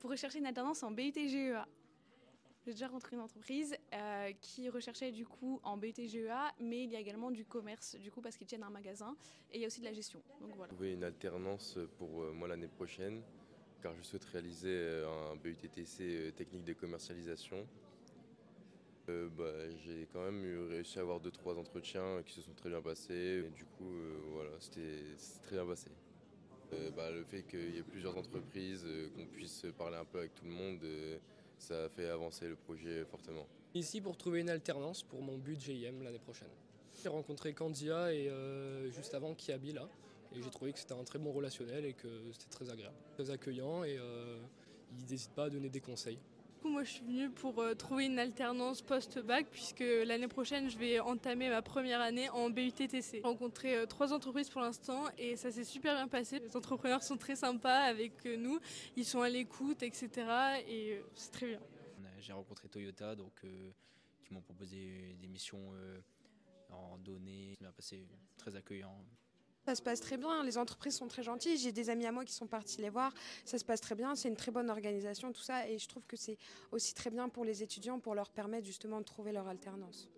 pour rechercher une alternance en BUT GEA. J'ai déjà rentré une entreprise euh, qui recherchait du coup en BUT GEA, mais il y a également du commerce, du coup parce qu'ils tiennent un magasin, et il y a aussi de la gestion. Donc voilà. Trouver une alternance pour euh, moi l'année prochaine, car je souhaite réaliser euh, un BUTTC technique de commercialisation. bah, j'ai quand même réussi à avoir deux trois entretiens qui se sont très bien passés. Du coup, voilà, c'était très bien passé. Bah, le fait qu'il y ait plusieurs entreprises, qu'on puisse parler un peu avec tout le monde ça a fait avancer le projet fortement. Ici pour trouver une alternance pour mon but GIM l'année prochaine. J'ai rencontré Candia et euh, juste avant Kiabi là. Et j'ai trouvé que c'était un très bon relationnel et que c'était très agréable. Très accueillant et euh, ils n'hésitent pas à donner des conseils. Moi, je suis venue pour euh, trouver une alternance post-bac puisque l'année prochaine, je vais entamer ma première année en BUTTC. J'ai rencontré euh, trois entreprises pour l'instant et ça s'est super bien passé. Les entrepreneurs sont très sympas avec euh, nous, ils sont à l'écoute, etc. Et c'est très bien. J'ai rencontré Toyota donc, qui m'ont proposé des missions en données. Ça m'a passé très accueillant. Ça se passe très bien, les entreprises sont très gentilles, j'ai des amis à moi qui sont partis les voir, ça se passe très bien, c'est une très bonne organisation, tout ça, et je trouve que c'est aussi très bien pour les étudiants pour leur permettre justement de trouver leur alternance.